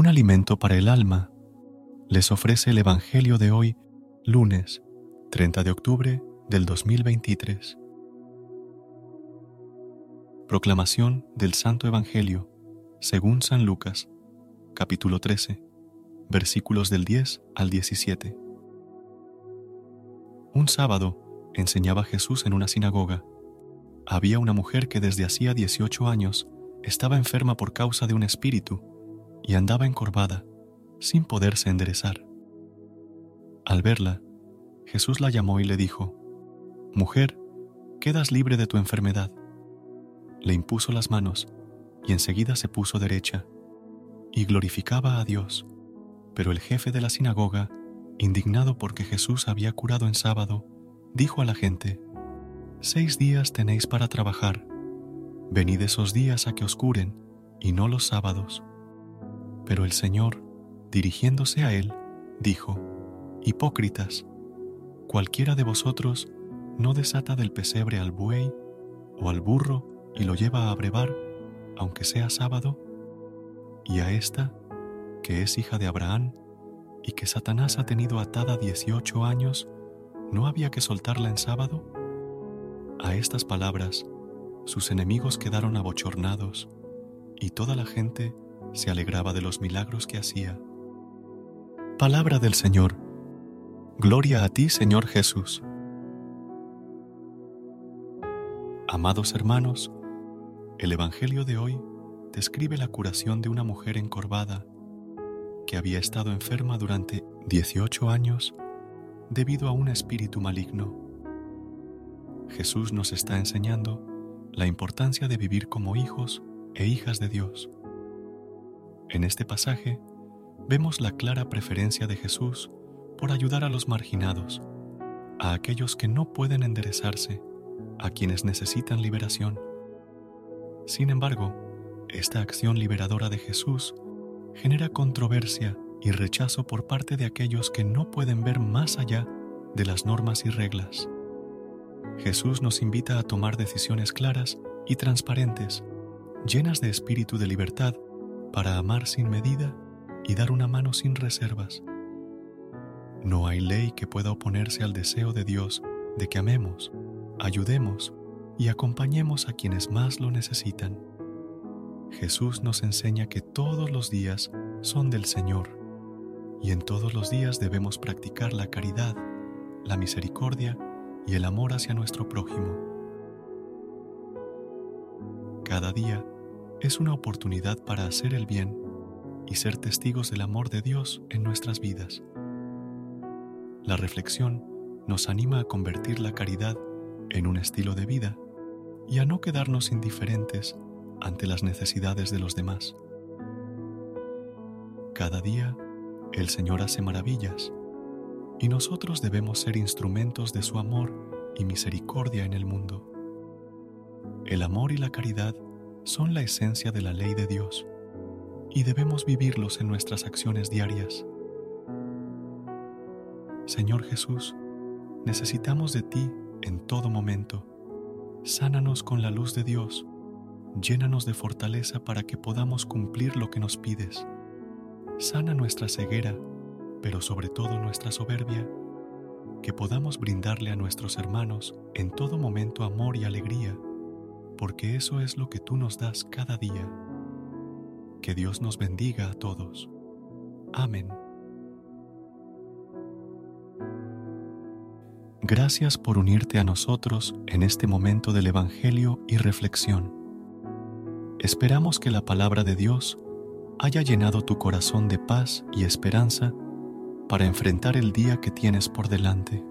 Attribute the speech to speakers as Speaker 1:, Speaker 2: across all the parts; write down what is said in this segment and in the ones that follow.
Speaker 1: Un alimento para el alma, les ofrece el Evangelio de hoy, lunes 30 de octubre del 2023. Proclamación del Santo Evangelio según San Lucas, capítulo 13, versículos del 10 al 17. Un sábado enseñaba Jesús en una sinagoga. Había una mujer que desde hacía 18 años estaba enferma por causa de un espíritu y andaba encorvada, sin poderse enderezar. Al verla, Jesús la llamó y le dijo, Mujer, quedas libre de tu enfermedad. Le impuso las manos y enseguida se puso derecha y glorificaba a Dios. Pero el jefe de la sinagoga, indignado porque Jesús había curado en sábado, dijo a la gente, Seis días tenéis para trabajar, venid esos días a que os curen, y no los sábados. Pero el Señor, dirigiéndose a él, dijo, Hipócritas, cualquiera de vosotros no desata del pesebre al buey o al burro y lo lleva a brevar, aunque sea sábado, y a esta, que es hija de Abraham, y que Satanás ha tenido atada dieciocho años, ¿no había que soltarla en sábado? A estas palabras, sus enemigos quedaron abochornados, y toda la gente se alegraba de los milagros que hacía. Palabra del Señor. Gloria a ti, Señor Jesús. Amados hermanos, el Evangelio de hoy describe la curación de una mujer encorvada que había estado enferma durante 18 años debido a un espíritu maligno. Jesús nos está enseñando la importancia de vivir como hijos e hijas de Dios. En este pasaje vemos la clara preferencia de Jesús por ayudar a los marginados, a aquellos que no pueden enderezarse, a quienes necesitan liberación. Sin embargo, esta acción liberadora de Jesús genera controversia y rechazo por parte de aquellos que no pueden ver más allá de las normas y reglas. Jesús nos invita a tomar decisiones claras y transparentes, llenas de espíritu de libertad para amar sin medida y dar una mano sin reservas. No hay ley que pueda oponerse al deseo de Dios de que amemos, ayudemos y acompañemos a quienes más lo necesitan. Jesús nos enseña que todos los días son del Señor y en todos los días debemos practicar la caridad, la misericordia y el amor hacia nuestro prójimo. Cada día es una oportunidad para hacer el bien y ser testigos del amor de Dios en nuestras vidas. La reflexión nos anima a convertir la caridad en un estilo de vida y a no quedarnos indiferentes ante las necesidades de los demás. Cada día el Señor hace maravillas y nosotros debemos ser instrumentos de su amor y misericordia en el mundo. El amor y la caridad son la esencia de la ley de Dios y debemos vivirlos en nuestras acciones diarias. Señor Jesús, necesitamos de ti en todo momento. Sánanos con la luz de Dios, llénanos de fortaleza para que podamos cumplir lo que nos pides. Sana nuestra ceguera, pero sobre todo nuestra soberbia, que podamos brindarle a nuestros hermanos en todo momento amor y alegría porque eso es lo que tú nos das cada día. Que Dios nos bendiga a todos. Amén. Gracias por unirte a nosotros en este momento del Evangelio y reflexión. Esperamos que la palabra de Dios haya llenado tu corazón de paz y esperanza para enfrentar el día que tienes por delante.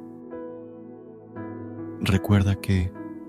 Speaker 1: Recuerda que,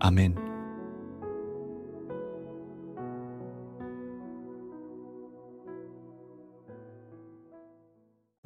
Speaker 1: Amén.